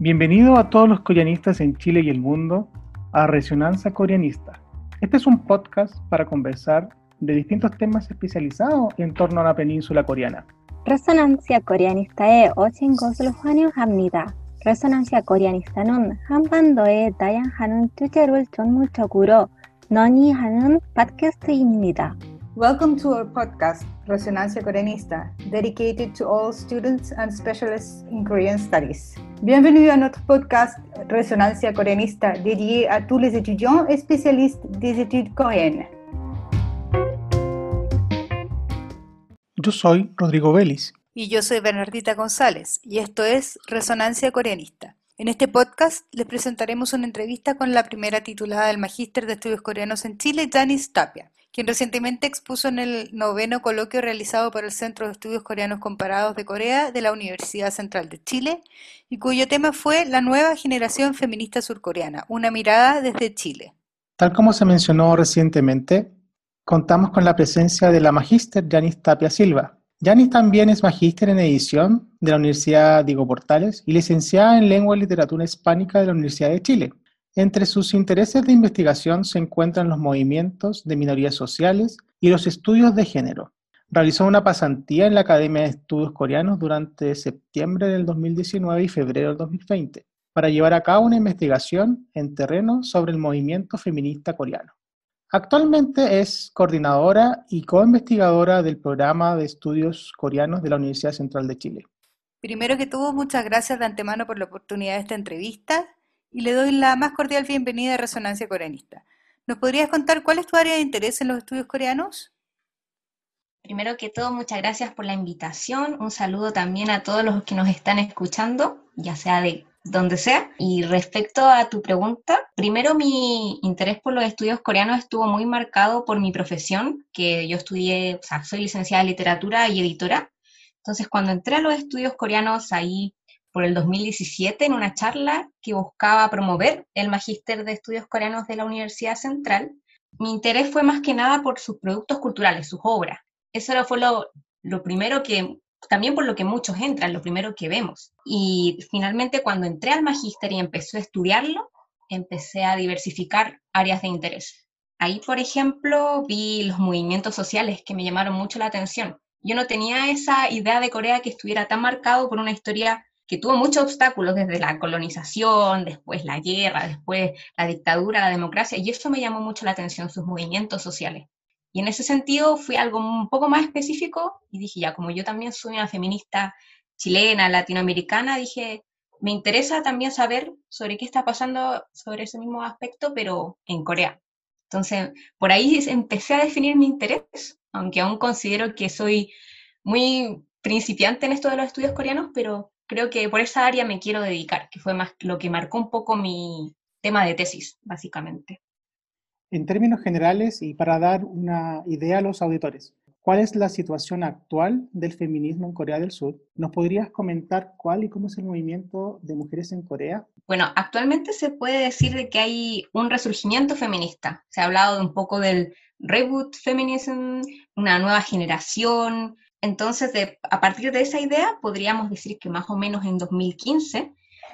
Bienvenido a todos los coreanistas en Chile y el mundo a Resonancia Coreanista. Este es un podcast para conversar de distintos temas especializados en torno a la península coreana. 레소난시아 코리아니스타에 오신 것을 환영합니다. 레소난시아 코리아니스타는 한반도의 다양한 주제를 전문적으로 논의하는 팟캐스트입니다. Welcome to our podcast, Resonancia Coreanista, dedicated to all students and specialists in Korean studies. Bienvenue à notre podcast Resonancia Coreanista, dédié à tous les étudiants et spécialistes des études coréennes. Yo soy Rodrigo Vélez. Y yo soy Bernardita González, y esto es Resonancia Coreanista. En este podcast les presentaremos una entrevista con la primera titulada del Magíster de Estudios Coreanos en Chile, Janice Tapia, quien recientemente expuso en el noveno coloquio realizado por el Centro de Estudios Coreanos Comparados de Corea de la Universidad Central de Chile, y cuyo tema fue La nueva generación feminista surcoreana, una mirada desde Chile. Tal como se mencionó recientemente, contamos con la presencia de la magíster Yanis Tapia Silva. Yanis también es magíster en edición de la Universidad Diego Portales y licenciada en Lengua y Literatura Hispánica de la Universidad de Chile. Entre sus intereses de investigación se encuentran los movimientos de minorías sociales y los estudios de género. Realizó una pasantía en la Academia de Estudios Coreanos durante septiembre del 2019 y febrero del 2020 para llevar a cabo una investigación en terreno sobre el movimiento feminista coreano. Actualmente es coordinadora y co-investigadora del programa de estudios coreanos de la Universidad Central de Chile. Primero que todo, muchas gracias de antemano por la oportunidad de esta entrevista y le doy la más cordial bienvenida a Resonancia Coreanista. ¿Nos podrías contar cuál es tu área de interés en los estudios coreanos? Primero que todo, muchas gracias por la invitación. Un saludo también a todos los que nos están escuchando, ya sea de donde sea. Y respecto a tu pregunta, primero mi interés por los estudios coreanos estuvo muy marcado por mi profesión, que yo estudié, o sea, soy licenciada en literatura y editora. Entonces, cuando entré a los estudios coreanos, ahí por el 2017 en una charla que buscaba promover el Magíster de Estudios Coreanos de la Universidad Central. Mi interés fue más que nada por sus productos culturales, sus obras. Eso fue lo, lo primero que, también por lo que muchos entran, lo primero que vemos. Y finalmente cuando entré al Magíster y empecé a estudiarlo, empecé a diversificar áreas de interés. Ahí, por ejemplo, vi los movimientos sociales que me llamaron mucho la atención. Yo no tenía esa idea de Corea que estuviera tan marcado por una historia que tuvo muchos obstáculos desde la colonización, después la guerra, después la dictadura, la democracia, y eso me llamó mucho la atención, sus movimientos sociales. Y en ese sentido fui algo un poco más específico y dije, ya, como yo también soy una feminista chilena, latinoamericana, dije, me interesa también saber sobre qué está pasando sobre ese mismo aspecto, pero en Corea. Entonces, por ahí empecé a definir mi interés, aunque aún considero que soy muy principiante en esto de los estudios coreanos, pero creo que por esa área me quiero dedicar, que fue más lo que marcó un poco mi tema de tesis, básicamente. En términos generales y para dar una idea a los auditores, ¿cuál es la situación actual del feminismo en Corea del Sur? ¿Nos podrías comentar cuál y cómo es el movimiento de mujeres en Corea? Bueno, actualmente se puede decir de que hay un resurgimiento feminista. Se ha hablado de un poco del reboot feminism, una nueva generación, entonces, a partir de esa idea, podríamos decir que más o menos en 2015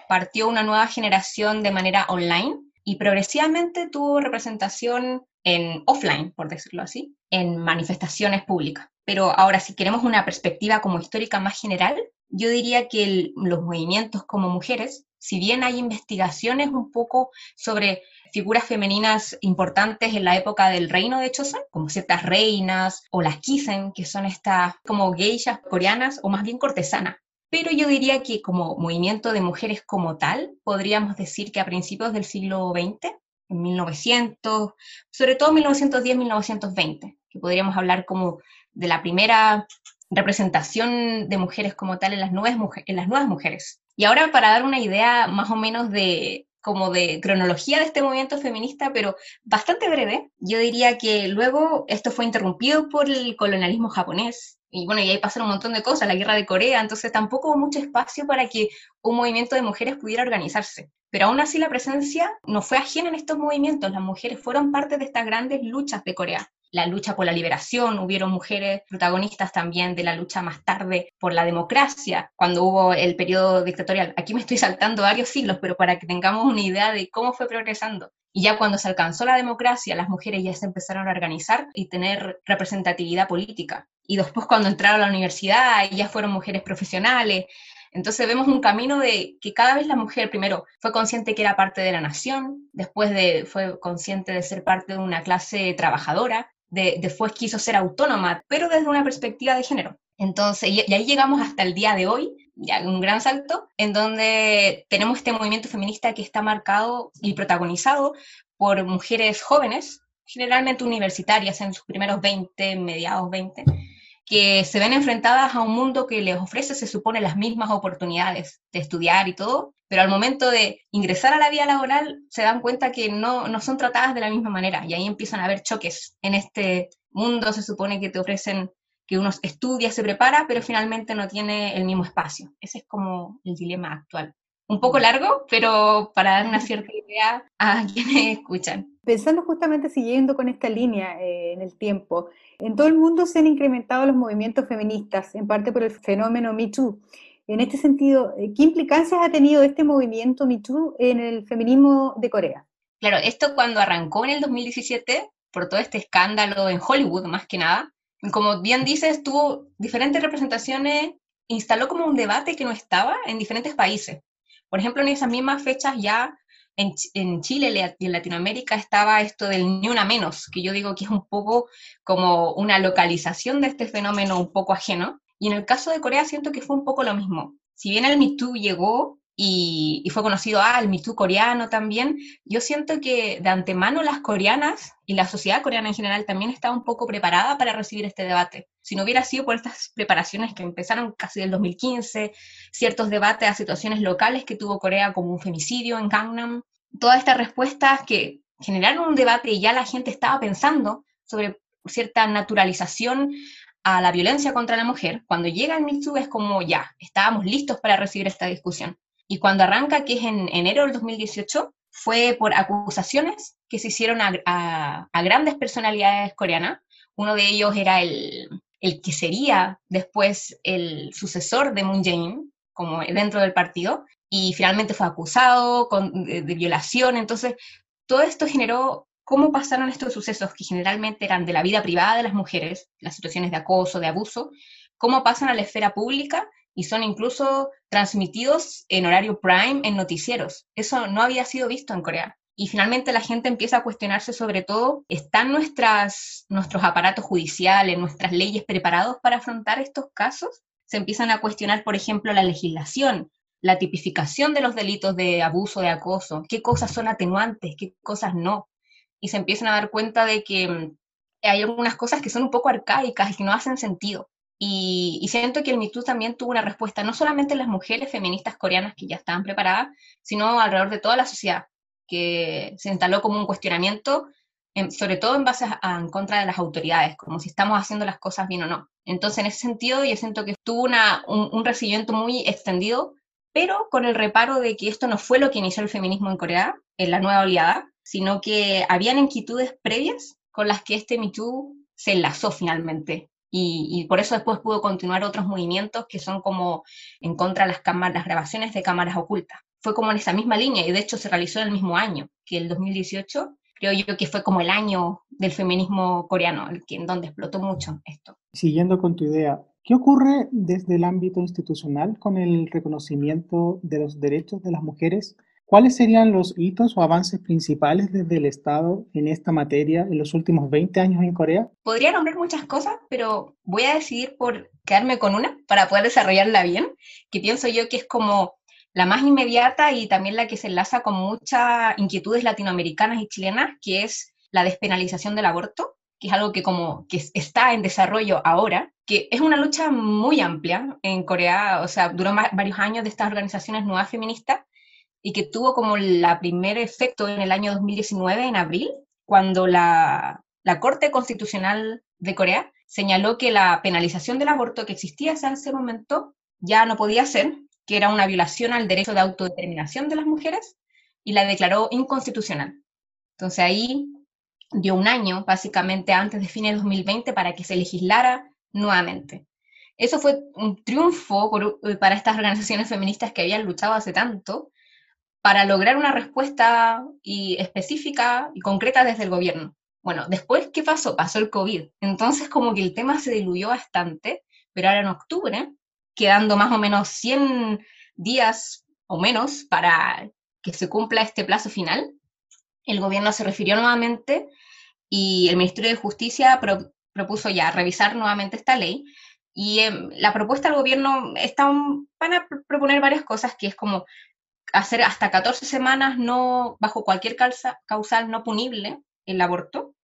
partió una nueva generación de manera online y progresivamente tuvo representación en offline, por decirlo así, en manifestaciones públicas. Pero ahora, si queremos una perspectiva como histórica más general, yo diría que los movimientos como mujeres, si bien hay investigaciones un poco sobre figuras femeninas importantes en la época del reino de Chosun, como ciertas reinas o las kisen, que son estas como geishas coreanas o más bien cortesanas. Pero yo diría que como movimiento de mujeres como tal, podríamos decir que a principios del siglo XX, en 1900, sobre todo 1910-1920, que podríamos hablar como de la primera representación de mujeres como tal en las nuevas mujeres. Y ahora para dar una idea más o menos de como de cronología de este movimiento feminista, pero bastante breve. Yo diría que luego esto fue interrumpido por el colonialismo japonés. Y bueno, y ahí pasaron un montón de cosas, la guerra de Corea, entonces tampoco hubo mucho espacio para que un movimiento de mujeres pudiera organizarse. Pero aún así la presencia no fue ajena en estos movimientos, las mujeres fueron parte de estas grandes luchas de Corea. La lucha por la liberación, hubieron mujeres protagonistas también de la lucha más tarde por la democracia, cuando hubo el periodo dictatorial. Aquí me estoy saltando varios siglos, pero para que tengamos una idea de cómo fue progresando. Y ya cuando se alcanzó la democracia, las mujeres ya se empezaron a organizar y tener representatividad política. Y después cuando entraron a la universidad, ya fueron mujeres profesionales, entonces vemos un camino de que cada vez la mujer primero fue consciente que era parte de la nación, después de, fue consciente de ser parte de una clase trabajadora, de, después quiso ser autónoma, pero desde una perspectiva de género. Entonces, y, ahí llegamos hasta el día de hoy, ya un gran salto, en donde tenemos este movimiento feminista que está marcado y protagonizado por mujeres jóvenes, generalmente universitarias en sus primeros 20, mediados 20, que se ven enfrentadas a un mundo que les ofrece, se supone, las mismas oportunidades de estudiar y todo, pero al momento de ingresar a la vida laboral se dan cuenta que no, no son tratadas de la misma manera y ahí empiezan a haber choques. En este mundo se supone que te ofrecen que uno estudia, se prepara, pero finalmente no tiene el mismo espacio. Ese es como el dilema actual. Un poco largo, pero para dar una cierta idea a quienes escuchan. Pensando justamente siguiendo con esta línea eh, en el tiempo, en todo el mundo se han incrementado los movimientos feministas, en parte por el fenómeno Me Too. En este sentido, eh, ¿qué implicancias ha tenido este movimiento Me Too en el feminismo de Corea? Claro, esto cuando arrancó en el 2017, por todo este escándalo en Hollywood más que nada, como bien dices, tuvo diferentes representaciones, instaló como un debate que no estaba en diferentes países. Por ejemplo, en esas mismas fechas ya en, Chile y en Latinoamérica estaba esto del ni una menos, que yo digo que es un poco como una localización de este fenómeno un poco ajeno. Y en el caso de Corea siento que fue un poco lo mismo. Si bien el Me llegó y, fue conocido, ah, el Me coreano también, yo siento que de antemano las coreanas y la sociedad coreana en general también estaba un poco preparada para recibir este debate. Si no hubiera sido por estas preparaciones que empezaron casi del 2015, ciertos debates a situaciones locales que tuvo Corea como un femicidio en Gangnam, todas estas respuestas que generaron un debate y ya la gente estaba pensando sobre cierta naturalización a la violencia contra la mujer, cuando llega el Me es como ya, estábamos listos para recibir esta discusión. Y cuando arranca, que es en enero del 2018, fue por acusaciones que se hicieron a, grandes personalidades coreanas. Uno de ellos era el, el, que sería después el sucesor de Moon Jae-in, como dentro del partido, y finalmente fue acusado de, de, violación. Entonces, todo esto generó cómo pasaron estos sucesos que generalmente eran de la vida privada de las mujeres, las situaciones de acoso, de abuso, cómo pasan a la esfera pública y son incluso transmitidos en horario prime en noticieros. Eso no había sido visto en Corea. Y finalmente la gente empieza a cuestionarse sobre todo, ¿están nuestras, nuestros aparatos judiciales, nuestras leyes preparados para afrontar estos casos? Se empiezan a cuestionar, por ejemplo, la legislación, la tipificación de los delitos de abuso, de acoso, qué cosas son atenuantes, qué cosas no. Y se empiezan a dar cuenta de que mm, hay algunas cosas que son un poco arcaicas y que no hacen sentido. Y, siento que el MeToo también tuvo una respuesta, no solamente en las mujeres feministas coreanas que ya estaban preparadas, sino alrededor de toda la sociedad, que se instaló como un cuestionamiento, sobre todo en base a, en contra de las autoridades, como si estamos haciendo las cosas bien o no. Entonces, en ese sentido, yo siento que tuvo un, un recibimiento muy extendido, pero con el reparo de que esto no fue lo que inició el feminismo en Corea, en la nueva oleada, sino que habían inquietudes previas con las que este MeToo se enlazó finalmente. Y, por eso después pudo continuar otros movimientos que son como en contra de las, cámaras, las grabaciones de cámaras ocultas. Fue como en esa misma línea y de hecho se realizó en el mismo año que el 2018. Creo yo que fue como el año del feminismo coreano, el que, en donde explotó mucho esto. Siguiendo con tu idea, ¿qué ocurre desde el ámbito institucional con el reconocimiento de los derechos de las mujeres ¿Cuáles serían los hitos o avances principales desde el Estado en esta materia en los últimos 20 años en Corea? Podría nombrar muchas cosas, pero voy a decidir por quedarme con una para poder desarrollarla bien, que pienso yo que es como la más inmediata y también la que se enlaza con muchas inquietudes latinoamericanas y chilenas, que es la despenalización del aborto, que es algo que como que está en desarrollo ahora, que es una lucha muy amplia en Corea, o sea, duró varios años de estas organizaciones nuevas feministas, y que tuvo como la primer efecto en el año 2019, en abril, cuando la, la Corte Constitucional de Corea señaló que la penalización del aborto que existía hasta ese momento ya no podía ser, que era una violación al derecho de autodeterminación de las mujeres y la declaró inconstitucional. Entonces ahí dio un año, básicamente antes de fines de 2020, para que se legislara nuevamente. Eso fue un triunfo eh, para estas organizaciones feministas que habían luchado hace tanto para lograr una respuesta y específica y concreta desde el gobierno. Bueno, después, ¿qué pasó? Pasó el COVID. Entonces, como que el tema se diluyó bastante, pero ahora en octubre, quedando más o menos 100 días o menos para que se cumpla este plazo final, el gobierno se refirió nuevamente y el Ministerio de Justicia propuso ya revisar nuevamente esta ley. Y em, la propuesta del gobierno está, van a proponer varias cosas, que es como hacer hasta 14 semanas no bajo cualquier causal no punible el aborto,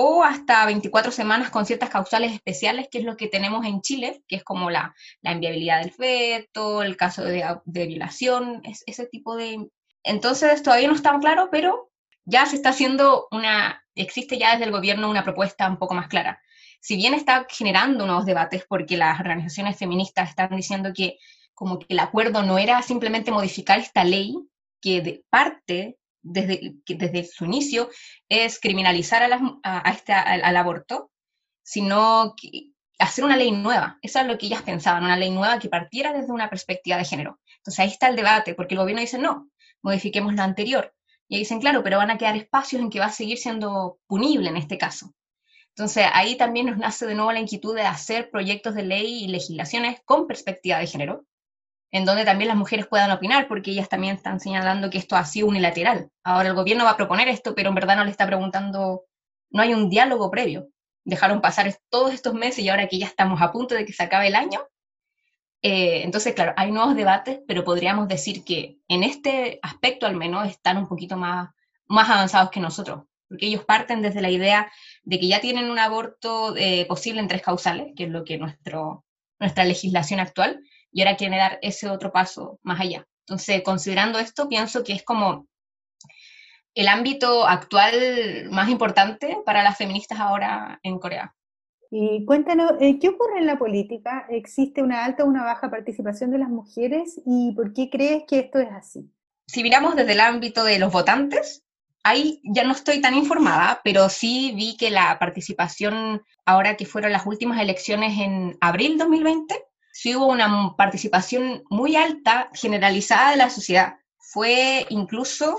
o hasta 24 semanas con ciertas causales especiales, que es lo que tenemos en Chile, que es como la, la inviabilidad del feto, el caso de, violación, es, ese tipo de... Entonces todavía no está claro, pero ya se está haciendo una, existe ya desde el gobierno una propuesta un poco más clara. Si bien está generando nuevos debates porque las organizaciones feministas están diciendo que como que el acuerdo no era simplemente modificar esta ley, que de parte desde, desde su inicio es criminalizar a, este, al, aborto, sino hacer una ley nueva. Eso es lo que ellas pensaban, una ley nueva que partiera desde una perspectiva de género. Entonces ahí está el debate, porque el gobierno dice, no, modifiquemos lo anterior. Y dicen, claro, pero van a quedar espacios en que va a seguir siendo punible en este caso. Entonces ahí también nos nace de nuevo la inquietud de hacer proyectos de ley y legislaciones con perspectiva de género, en donde también las mujeres puedan opinar, porque ellas también están señalando que esto ha sido unilateral. Ahora el gobierno va a proponer esto, pero en verdad no le está preguntando, no hay un diálogo previo. Dejaron pasar todos estos meses y ahora que ya estamos a punto de que se acabe el año. Eh, entonces, claro, hay nuevos debates, pero podríamos decir que en este aspecto al menos están un poquito más, más avanzados que nosotros, porque ellos parten desde la idea de que ya tienen un aborto eh, posible en tres causales, que es lo que nuestro, nuestra legislación actual, y ahora quiere dar ese otro paso más allá. Entonces, considerando esto, pienso que es como el ámbito actual más importante para las feministas ahora en Corea. Y cuéntanos, eh, ¿qué ocurre en la política? ¿Existe una alta o una baja participación de las mujeres y por qué crees que esto es así? Si miramos desde el ámbito de los votantes, ahí ya no estoy tan informada, pero sí vi que la participación, ahora que fueron las últimas elecciones en abril 2020, sí hubo una participación muy alta, generalizada de la sociedad. Fue incluso,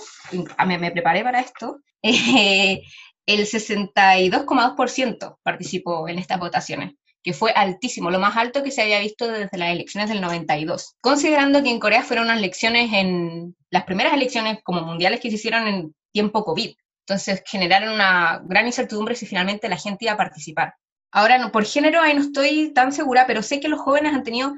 me, me preparé para esto, eh, el 62,2% participó en estas votaciones, que fue altísimo, lo más alto que se había visto desde las elecciones del 92. Considerando que en Corea fueron unas elecciones en las primeras elecciones como mundiales que se hicieron en tiempo COVID. Entonces generaron una gran incertidumbre si finalmente la gente iba a participar. Ahora, no, por género ahí no estoy tan segura, pero sé que los jóvenes han tenido,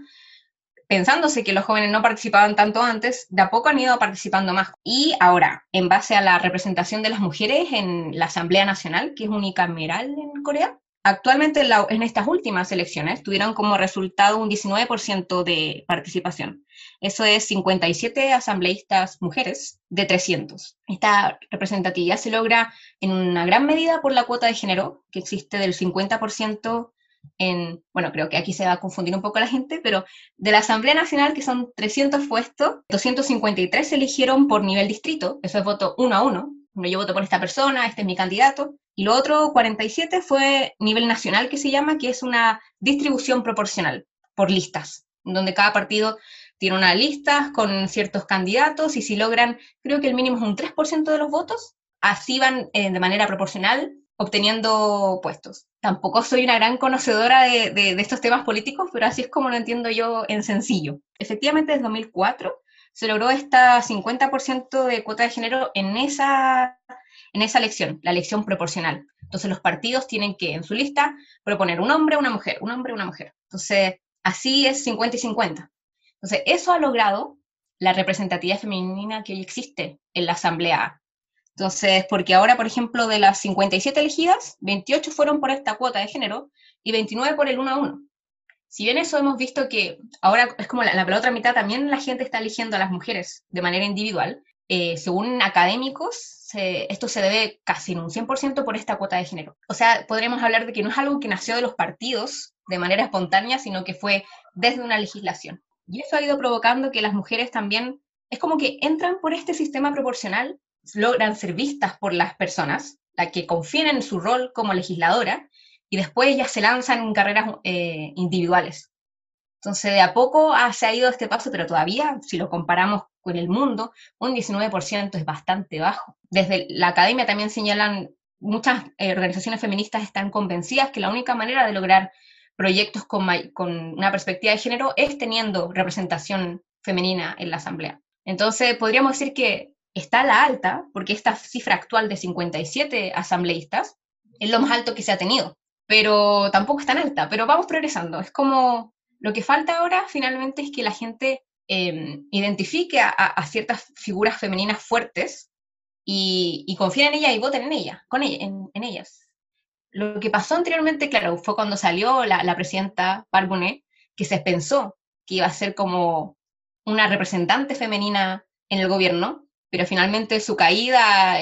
pensándose que los jóvenes no participaban tanto antes, de a poco han ido participando más. Y ahora, en base a la representación de las mujeres en la Asamblea Nacional, que es unicameral en Corea, actualmente en, estas últimas elecciones tuvieron como resultado un 19% de participación. Eso es 57 asambleístas mujeres de 300. Esta representatividad se logra en una gran medida por la cuota de género, que existe del 50% en, bueno, creo que aquí se va a confundir un poco la gente, pero de la Asamblea Nacional, que son 300 puestos, 253 se eligieron por nivel distrito, eso es voto uno a uno, yo voto por esta persona, este es mi candidato, y lo otro, 47, fue nivel nacional, que se llama, que es una distribución proporcional, por listas, donde cada partido tiene una lista con ciertos candidatos y si logran, creo que el mínimo es un 3% de los votos, así van eh, de manera proporcional obteniendo puestos. Tampoco soy una gran conocedora de, de, estos temas políticos, pero así es como lo entiendo yo en sencillo. Efectivamente, desde 2004 se logró esta 50% de cuota de género en esa, en esa elección, la elección proporcional. Entonces los partidos tienen que en su lista proponer un hombre, una mujer, un hombre, una mujer. Entonces, así es 50 y 50. Entonces, eso ha logrado la representatividad femenina que hoy existe en la Asamblea. Entonces, porque ahora, por ejemplo, de las 57 elegidas, 28 fueron por esta cuota de género y 29 por el 1 a 1. Si bien eso hemos visto que ahora es como la, otra mitad, también la gente está eligiendo a las mujeres de manera individual, eh, según académicos, esto se debe casi en un 100% por esta cuota de género. O sea, podríamos hablar de que no es algo que nació de los partidos de manera espontánea, sino que fue desde una legislación. Y eso ha ido provocando que las mujeres también, es como que entran por este sistema proporcional, logran ser vistas por las personas, la que confíen en su rol como legisladora y después ellas se lanzan en carreras eh, individuales. Entonces, de a poco se ha ido este paso, pero todavía, si lo comparamos con el mundo, un 19% es bastante bajo. Desde la academia también señalan, muchas eh, organizaciones feministas están convencidas que la única manera de lograr proyectos con, con una perspectiva de género es teniendo representación femenina en la asamblea. Entonces, podríamos decir que está a la alta, porque esta cifra actual de 57 asambleístas es lo más alto que se ha tenido, pero tampoco es tan alta, pero vamos progresando. Es como lo que falta ahora finalmente es que la gente em, identifique a, ciertas figuras femeninas fuertes y, y confíen en ellas y voten en ellas, con en, ellas. Lo que pasó anteriormente, claro, fue cuando salió la, la presidenta Barbonet, que se pensó que iba a ser como una representante femenina en el gobierno, pero finalmente su caída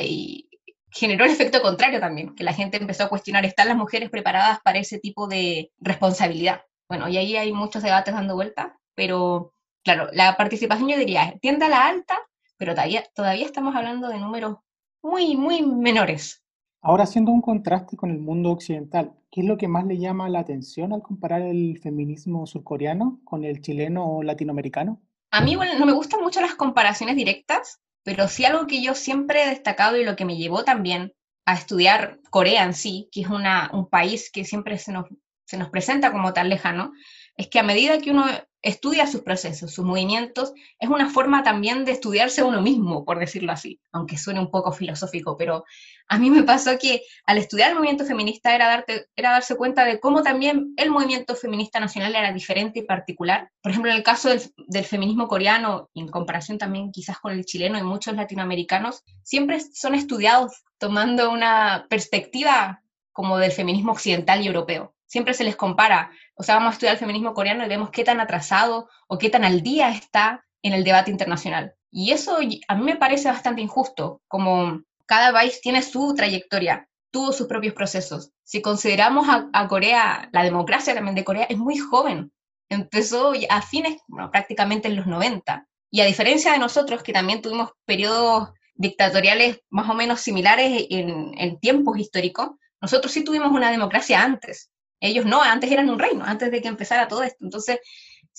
generó el efecto contrario también, que la gente empezó a cuestionar, ¿están las mujeres preparadas para ese tipo de responsabilidad? Bueno, y ahí hay muchos debates dando vuelta, pero claro, la participación yo diría, tiende a la alta, pero todavía, todavía estamos hablando de números muy, muy menores. Ahora haciendo un contraste con el mundo occidental, ¿qué es lo que más le llama la atención al comparar el feminismo surcoreano con el chileno o latinoamericano? A mí no me gustan mucho las comparaciones directas, pero sí algo que yo siempre he destacado y lo que me llevó también a estudiar Corea en sí, que es una, un país que siempre se nos se nos presenta como tan lejano, es que a medida que uno estudia sus procesos, sus movimientos, es una forma también de estudiarse uno mismo, por decirlo así, aunque suene un poco filosófico, pero a mí me pasó que al estudiar el movimiento feminista era, darte, era darse cuenta de cómo también el movimiento feminista nacional era diferente y particular. Por ejemplo, en el caso del, del feminismo coreano, en comparación también quizás con el chileno y muchos latinoamericanos, siempre son estudiados tomando una perspectiva como del feminismo occidental y europeo siempre se les compara. O sea, vamos a estudiar el feminismo coreano y vemos qué tan atrasado o qué tan al día está en el debate internacional. Y eso a mí me parece bastante injusto, como cada país tiene su trayectoria, tuvo sus propios procesos. Si consideramos a, Corea, la democracia también de Corea es muy joven, empezó a fines, prácticamente en los 90. Y a diferencia de nosotros, que también tuvimos periodos dictatoriales más o menos similares en, en tiempos históricos, nosotros sí tuvimos una democracia antes. Ellos no, antes eran un reino, antes de que empezara todo esto. Entonces,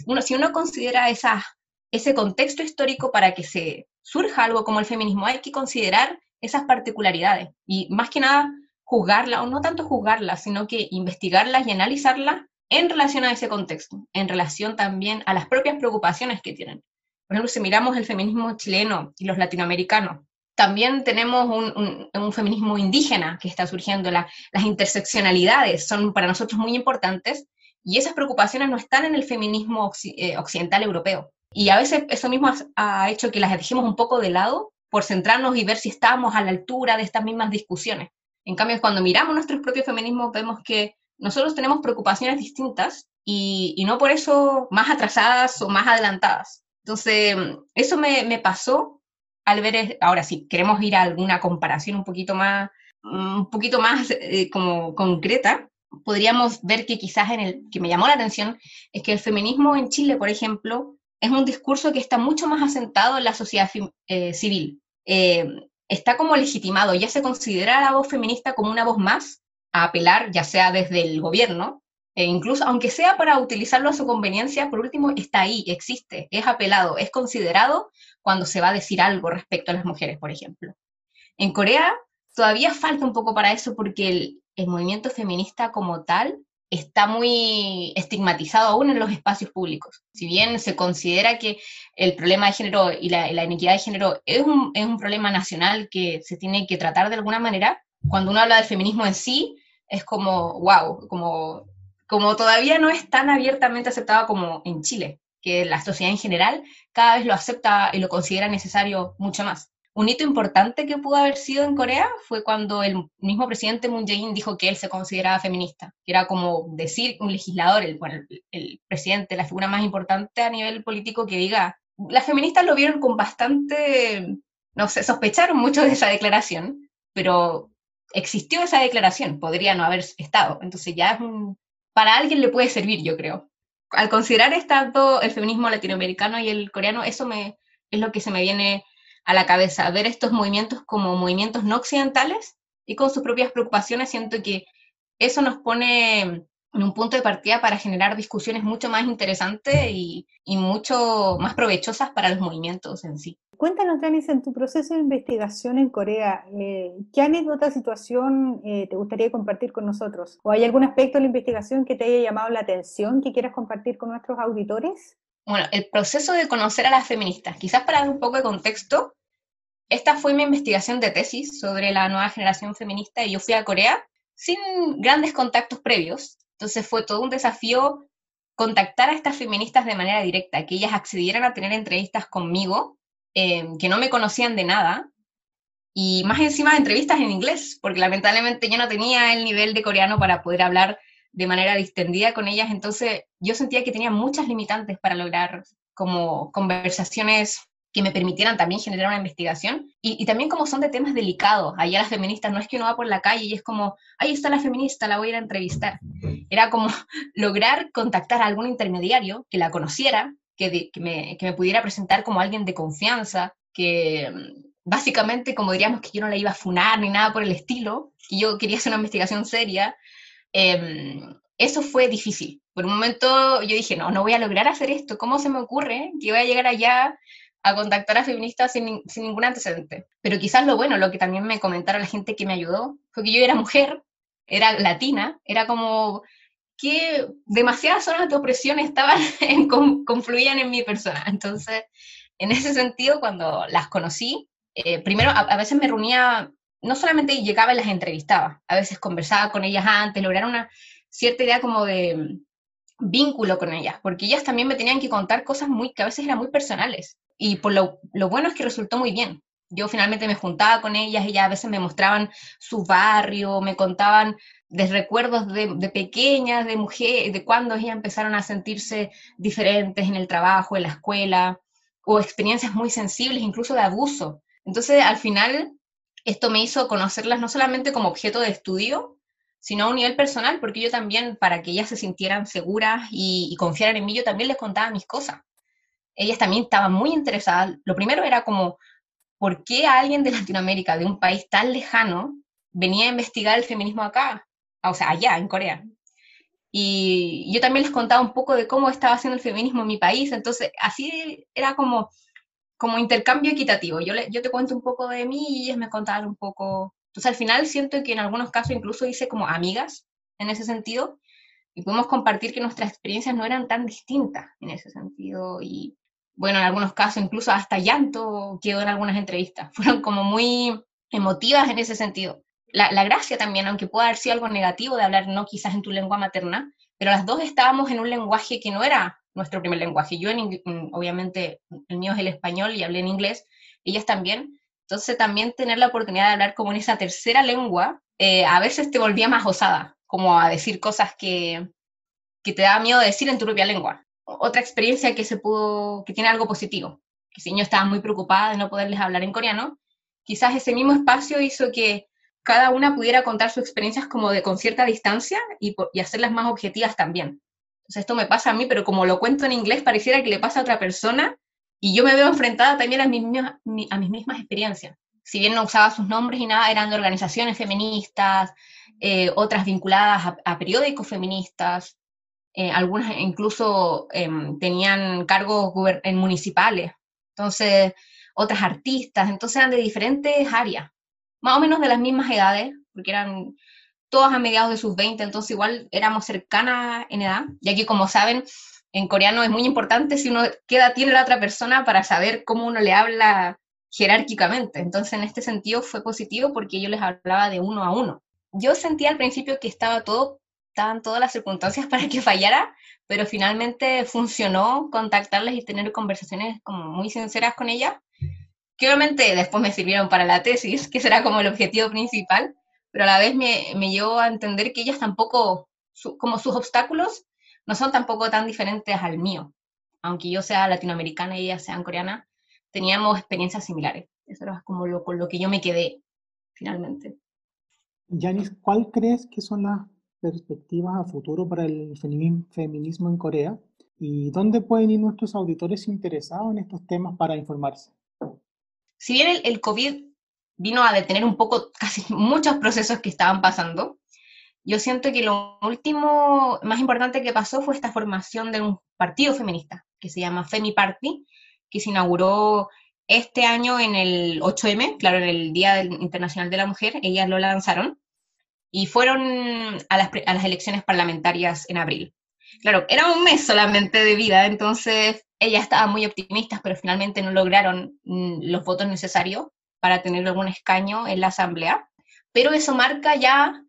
uno, si uno considera ese contexto histórico para que se surja algo como el feminismo, hay que considerar esas particularidades y más que nada juzgarla, o no tanto juzgarla, sino que investigarlas y analizarlas en relación a ese contexto, en relación también a las propias preocupaciones que tienen. Por ejemplo, si miramos el feminismo chileno y los latinoamericanos, también tenemos un, feminismo indígena que está surgiendo, las interseccionalidades son para nosotros muy importantes y esas preocupaciones no están en el feminismo eh, occidental europeo. Y a veces eso mismo ha, hecho que las dejemos un poco de lado por centrarnos y ver si estamos a la altura de estas mismas discusiones. En cambio, cuando miramos nuestros propios feminismos, vemos que nosotros tenemos preocupaciones distintas y, no por eso más atrasadas o más adelantadas. Entonces, eso me, me pasó al ver, ahora si queremos ir a alguna comparación un poquito más, un poquito más eh, como concreta, podríamos ver que quizás en el que me llamó la atención es que el feminismo en Chile, por ejemplo, es un discurso que está mucho más asentado en la sociedad eh, civil. Eh, está como legitimado, ya se considera la voz feminista como una voz más a apelar, ya sea desde el gobierno, e incluso aunque sea para utilizarlo a su conveniencia, por último, está ahí, existe, es apelado, es considerado cuando se va a decir algo respecto a las mujeres, por ejemplo. En Corea todavía falta un poco para eso porque el, movimiento feminista como tal está muy estigmatizado aún en los espacios públicos. Si bien se considera que el problema de género y la, inequidad de género es un, es un, problema nacional que se tiene que tratar de alguna manera, cuando uno habla del feminismo en sí, es como, wow, como, como todavía no es tan abiertamente aceptado como en Chile que la sociedad en general cada vez lo acepta y lo considera necesario mucho más. Un hito importante que pudo haber sido en Corea fue cuando el mismo presidente Moon Jae-in dijo que él se consideraba feminista, que era como decir un legislador, el, el, presidente, la figura más importante a nivel político que diga, las feministas lo vieron con bastante, no sé, sospecharon mucho de esa declaración, pero existió esa declaración, podría no haber estado, entonces ya es un, para alguien le puede servir, yo creo al considerar tanto el feminismo latinoamericano y el coreano, eso me, es lo que se me viene a la cabeza, ver estos movimientos como movimientos no occidentales y con sus propias preocupaciones, siento que eso nos pone en un punto de partida para generar discusiones mucho más interesantes y, y mucho más provechosas para los movimientos en sí. Cuéntanos, Janice, en tu proceso de investigación en Corea, eh, ¿qué anécdota, situación eh, te gustaría compartir con nosotros? ¿O hay algún aspecto de la investigación que te haya llamado la atención que quieras compartir con nuestros auditores? Bueno, el proceso de conocer a las feministas, quizás para dar un poco de contexto, esta fue mi investigación de tesis sobre la nueva generación feminista y yo fui a Corea sin grandes contactos previos, entonces fue todo un desafío contactar a estas feministas de manera directa, que ellas accedieran a tener entrevistas conmigo Em, que no me conocían de nada, y más encima entrevistas en inglés, porque lamentablemente yo no tenía el nivel de coreano para poder hablar de manera distendida con ellas, entonces yo sentía que tenía muchas limitantes para lograr como conversaciones que me permitieran también generar una investigación. Y, también como son de temas delicados, allá las feministas, no es que uno va por la calle y es como, ahí está la feminista, la voy a ir a entrevistar. Era como lograr contactar a algún intermediario que la conociera, que, me, pudiera presentar como alguien de confianza, que mm, básicamente, como diríamos, que yo no la iba a funar ni nada por el estilo, que yo quería hacer una investigación seria, em, eso fue difícil. Por un momento yo dije, no, no voy a lograr hacer esto, ¿cómo se me ocurre que voy a llegar allá a contactar a feministas sin, sin ningún antecedente? Pero quizás lo bueno, lo que también me comentaron la gente que me ayudó, fue que yo era mujer, era latina, era como que demasiadas zonas de opresión estaban, en, confluían en mi persona. Entonces, en ese sentido, cuando las conocí, eh, primero a, veces me reunía, no solamente llegaba y las entrevistaba, a veces conversaba con ellas antes, lograr una cierta idea como de vínculo con ellas, porque ellas también me tenían que contar cosas muy que a veces eran muy personales. Y por lo, bueno es que resultó muy bien. Yo finalmente me juntaba con ellas, ellas a veces me mostraban su barrio, me contaban de recuerdos de, pequeñas, de mujeres, de cuando ellas empezaron a sentirse diferentes en el trabajo, en la escuela, o experiencias muy sensibles, incluso de abuso. Entonces, al final, esto me hizo conocerlas no solamente como objeto de estudio, sino a un nivel personal, porque yo también, para que ellas se sintieran seguras y, confiaran en mí, yo también les contaba mis cosas. Ellas también estaban muy interesadas. Lo primero era como, ¿por qué alguien de Latinoamérica, de un país tan lejano, venía a investigar el feminismo acá? o sea, allá, en Corea. Y yo también les contaba un poco de cómo estaba haciendo el feminismo en mi país, entonces así era como, como intercambio equitativo. Yo, yo te cuento un poco de mí y ellos me contaban un poco. Entonces al final siento que en algunos casos incluso hice como amigas en ese sentido y pudimos compartir que nuestras experiencias no eran tan distintas en ese sentido y bueno, en algunos casos incluso hasta llanto quedó en algunas entrevistas. Fueron como muy emotivas en ese sentido la, gracia también, aunque pueda haber sido algo negativo de hablar no quizás en tu lengua materna, pero las dos estábamos en un lenguaje que no era nuestro primer lenguaje. Yo, en, obviamente, el mío es el español y hablé en inglés, ellas también. Entonces, también tener la oportunidad de hablar como en esa tercera lengua, eh, a veces te volvía más osada, como a decir cosas que, que te da miedo decir en tu propia lengua. Otra experiencia que se pudo, que tiene algo positivo, que si yo estaba muy preocupada de no poderles hablar en coreano, quizás ese mismo espacio hizo que cada una pudiera contar sus experiencias como de con cierta distancia y, hacerlas más objetivas también. Entonces esto me pasa a mí, pero como lo cuento en inglés, pareciera que le pasa a otra persona y yo me veo enfrentada también a mis, a mis mismas experiencias. Si bien no usaba sus nombres y nada, eran de organizaciones feministas, eh, otras vinculadas a, periódicos feministas, eh, algunas incluso em, tenían cargos municipales, entonces otras artistas, entonces eran de diferentes áreas. Más o menos de las mismas edades, porque eran todas a mediados de sus 20, entonces igual éramos cercanas en edad, ya que como saben, en coreano es muy importante si uno qué edad tiene la otra persona para saber cómo uno le habla jerárquicamente. Entonces en este sentido fue positivo porque yo les hablaba de uno a uno. Yo sentía al principio que estaba todo, estaban todas las circunstancias para que fallara, pero finalmente funcionó contactarles y tener conversaciones como muy sinceras con ellas que obviamente después me sirvieron para la tesis, que será como el objetivo principal, pero a la vez me, me llevó a entender que ellas tampoco, como sus obstáculos, no son tampoco tan diferentes al mío. Aunque yo sea latinoamericana y ellas sean coreanas, teníamos experiencias similares. Eso era como lo, con lo que yo me quedé finalmente. Yanis, ¿cuál crees que son las perspectivas a futuro para el feminismo en Corea? ¿Y dónde pueden ir nuestros auditores interesados en estos temas para informarse? si bien el, COVID vino a detener un poco casi muchos procesos que estaban pasando. Yo siento que lo último más importante que pasó fue esta formación de un partido feminista que se llama Femi Party, que se inauguró este año en el 8M, claro, en el Día Internacional de la Mujer, ellas lo lanzaron y fueron a las, a las elecciones parlamentarias en abril. Claro, era un mes solamente de vida, entonces ellas estaban muy optimistas, pero finalmente no lograron mm, los votos necesarios para tener algún escaño en la asamblea. Pero eso marca ya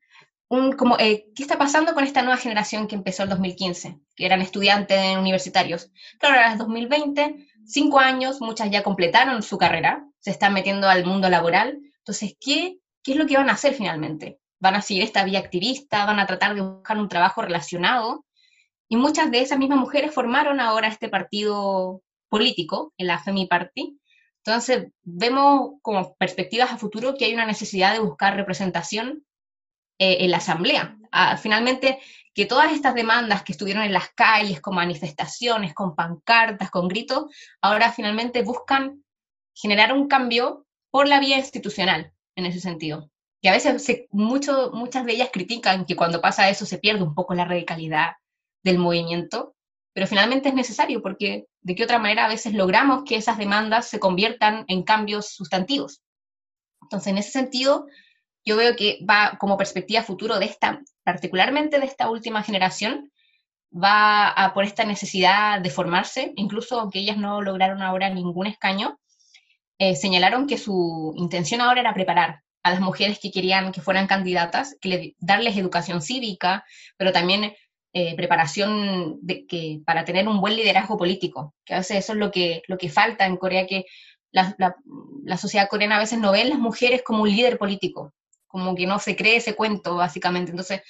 un, como, eh, ¿qué está pasando con esta nueva generación que empezó el 2015? Que eran estudiantes universitarios. Claro, ahora es 2020, cinco años, muchas ya completaron su carrera, se están metiendo al mundo laboral. Entonces, ¿qué, qué es lo que van a hacer finalmente? ¿Van a seguir esta vía activista? ¿Van a tratar de buscar un trabajo relacionado? Y muchas de esas mismas mujeres formaron ahora este partido político, en la Femi Party. Entonces, vemos como perspectivas a futuro que hay una necesidad de buscar representación eh, en la Asamblea. Ah, finalmente, que todas estas demandas que estuvieron en las calles, con manifestaciones, con pancartas, con gritos, ahora finalmente buscan generar un cambio por la vía institucional, en ese sentido. Que a veces mucho, muchas de ellas critican que cuando pasa eso se pierde un poco la radicalidad del movimiento, pero finalmente es necesario porque de qué otra manera a veces logramos que esas demandas se conviertan en cambios sustantivos. Entonces, en ese sentido, yo veo que va como perspectiva futuro de esta, particularmente de esta última generación, va a por esta necesidad de formarse, incluso aunque ellas no lograron ahora ningún escaño, eh, señalaron que su intención ahora era preparar a las mujeres que querían que fueran candidatas, que le, darles educación cívica, pero también eh, preparación de, que, para tener un buen liderazgo político, que a veces eso es lo que, lo que falta en Corea, que la, la, sociedad coreana a veces no ve a las mujeres como un líder político, como que no se cree ese cuento, básicamente. Entonces,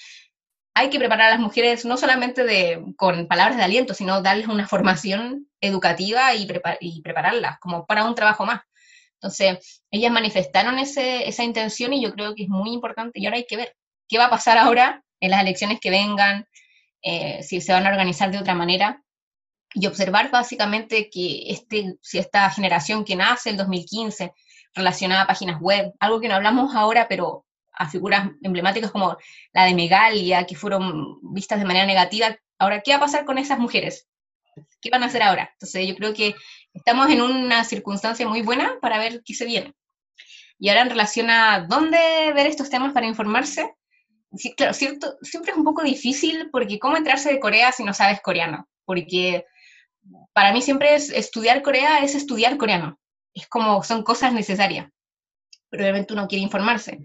hay que preparar a las mujeres no solamente de, con palabras de aliento, sino darles una formación educativa y, y prepararlas como para un trabajo más. Entonces, ellas manifestaron ese, esa intención y yo creo que es muy importante y ahora hay que ver qué va a pasar ahora en las elecciones que vengan, eh, si se van a organizar de otra manera, y observar básicamente que este, si esta generación que nace en 2015, relacionada a páginas web, algo que no hablamos ahora, pero a figuras emblemáticas como la de Megalia, que fueron vistas de manera negativa, ahora, ¿qué va a pasar con esas mujeres? ¿Qué van a hacer ahora? Entonces yo creo que estamos en una circunstancia muy buena para ver qué se viene. Y ahora en relación a dónde ver estos temas para informarse, sí, claro, cierto, siempre es un poco difícil porque ¿cómo entrarse de Corea si no sabes coreano? Porque para mí siempre es estudiar Corea es estudiar coreano. Es como, son cosas necesarias. Pero obviamente uno quiere informarse.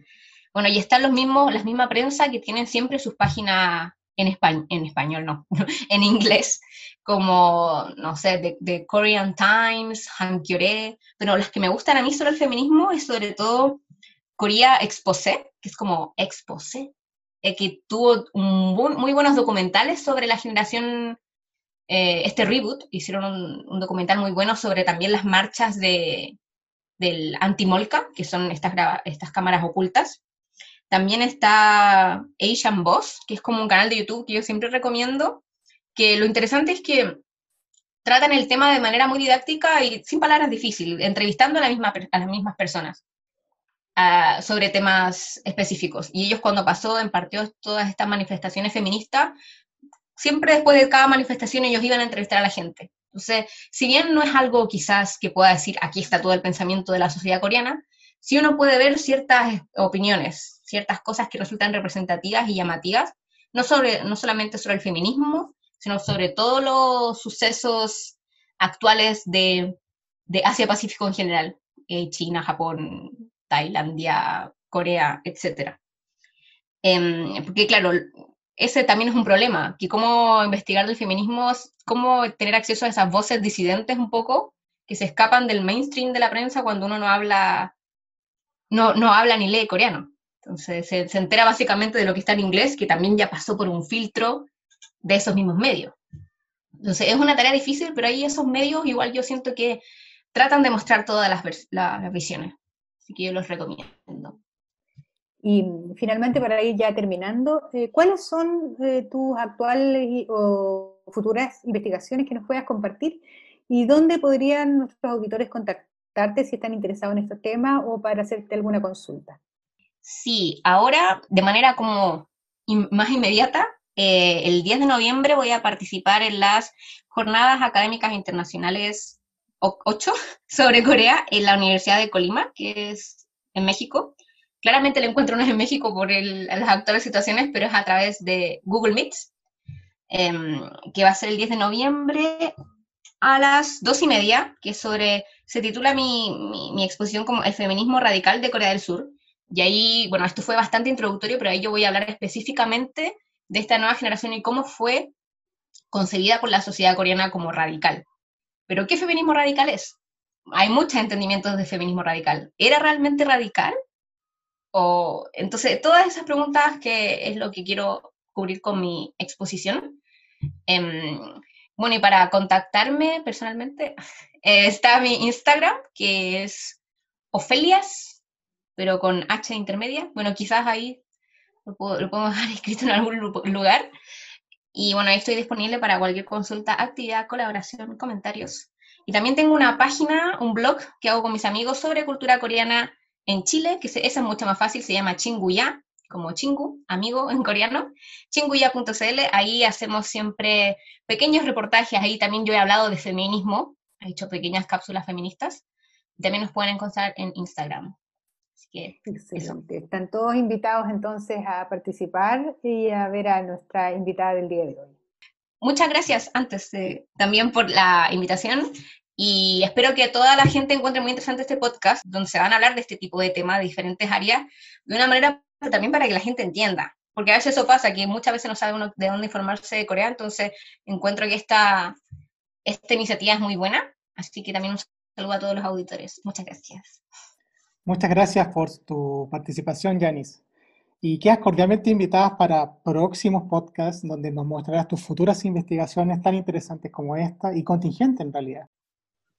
Bueno, y están los mismos, las misma prensa que tienen siempre sus páginas en, español, en español, no, en inglés, como, no sé, The, Korean Times, Hankyoreh, pero las que me gustan a mí sobre el feminismo es sobre todo Korea Exposé, que es como Exposé, eh, que tuvo muy buenos documentales sobre la generación, eh, este reboot, hicieron un, documental muy bueno sobre también las marchas de, del anti-molca, que son estas, estas cámaras ocultas. También está Asian Boss, que es como un canal de YouTube que yo siempre recomiendo, que lo interesante es que tratan el tema de manera muy didáctica y sin palabras difíciles, entrevistando a, las mismas personas sobre temas específicos. Y ellos cuando pasó, en partió todas estas manifestaciones feministas, siempre después de cada manifestación ellos iban a entrevistar a la gente. Entonces, si bien no es algo quizás que pueda decir, aquí está todo el pensamiento de la sociedad coreana, sí uno puede ver ciertas opiniones, ciertas cosas que resultan representativas y llamativas, no, sobre, no solamente sobre el feminismo, sino sobre todos los sucesos actuales de, de Asia-Pacífico en general, eh, China, Japón, Tailandia, Corea, etc. Em, porque claro, ese también es un problema, que cómo investigar el feminismo, cómo tener acceso a esas voces disidentes un poco, que se escapan del mainstream de la prensa cuando uno no habla, no, no habla ni lee coreano. Entonces se, se entera básicamente de lo que está en inglés, que también ya pasó por un filtro de esos mismos medios. Entonces es una tarea difícil, pero ahí esos medios igual yo siento que tratan de mostrar todas las, las visiones. Así que yo los recomiendo. Y finalmente, para ir ya terminando, eh, ¿cuáles son eh, tus actuales o futuras investigaciones que nos puedas compartir? ¿Y dónde podrían nuestros auditores contactarte si están interesados en estos temas o para hacerte alguna consulta? Sí, ahora de manera como más inmediata, eh, el 10 de noviembre voy a participar en las Jornadas Académicas Internacionales 8 sobre Corea en la Universidad de Colima, que es en México. Claramente el encuentro no es en México por las actuales situaciones, pero es a través de Google Meets, em, que va a ser el 10 de noviembre a las dos y media, que sobre, se titula mi, mi, exposición como El feminismo radical de Corea del Sur. Y ahí, bueno, esto fue bastante introductorio, pero ahí yo voy a hablar específicamente de esta nueva generación y cómo fue concebida por la sociedad coreana como radical. Pero ¿qué feminismo radical es? Hay muchos entendimientos de feminismo radical. ¿Era realmente radical? O, entonces, todas esas preguntas que es lo que quiero cubrir con mi exposición. Em, bueno, y para contactarme personalmente, está mi Instagram, que es Ofelias, pero con H intermedia. Bueno, quizás ahí lo, puedo, podemos dejar escrito en algún lugar. Y bueno, ahí estoy disponible para cualquier consulta, actividad, colaboración, comentarios. Y también tengo una página, un blog que hago con mis amigos sobre cultura coreana en Chile, que esa es mucho más fácil, se llama Chinguya, como chingu, amigo en coreano, chinguya.cl, ahí hacemos siempre pequeños reportajes, ahí también yo he hablado de feminismo, he hecho pequeñas cápsulas feministas, también nos pueden encontrar en Instagram. Excelente. Están todos invitados entonces a participar y a ver a nuestra invitada del día de hoy. Muchas gracias antes también por la invitación y espero que toda la gente encuentre muy interesante este podcast donde se van a hablar de este tipo de temas, de diferentes áreas, de una manera también para que la gente entienda. Porque a veces eso pasa, que muchas veces no sabe uno de dónde informarse de Corea, entonces encuentro que esta, esta iniciativa es muy buena, así que también un saludo a todos los auditores. Muchas gracias. Muchas gracias por tu participación, Yanis. Y quedas cordialmente invitada para próximos podcasts donde nos mostrarás tus futuras investigaciones tan interesantes como esta y contingente en realidad.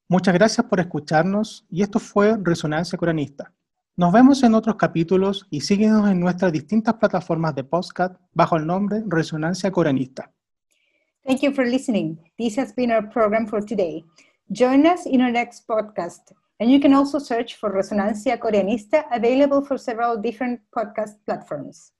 Muchas gracias por escucharnos y esto fue Resonancia Coranista. Nos vemos en otros capítulos y síguenos en nuestras distintas plataformas de podcast bajo el nombre Resonancia Coranista. Thank you for listening. This has been our program for today. Join us in our next podcast. And you can also search for Resonancia Coreanista, available for several different podcast platforms.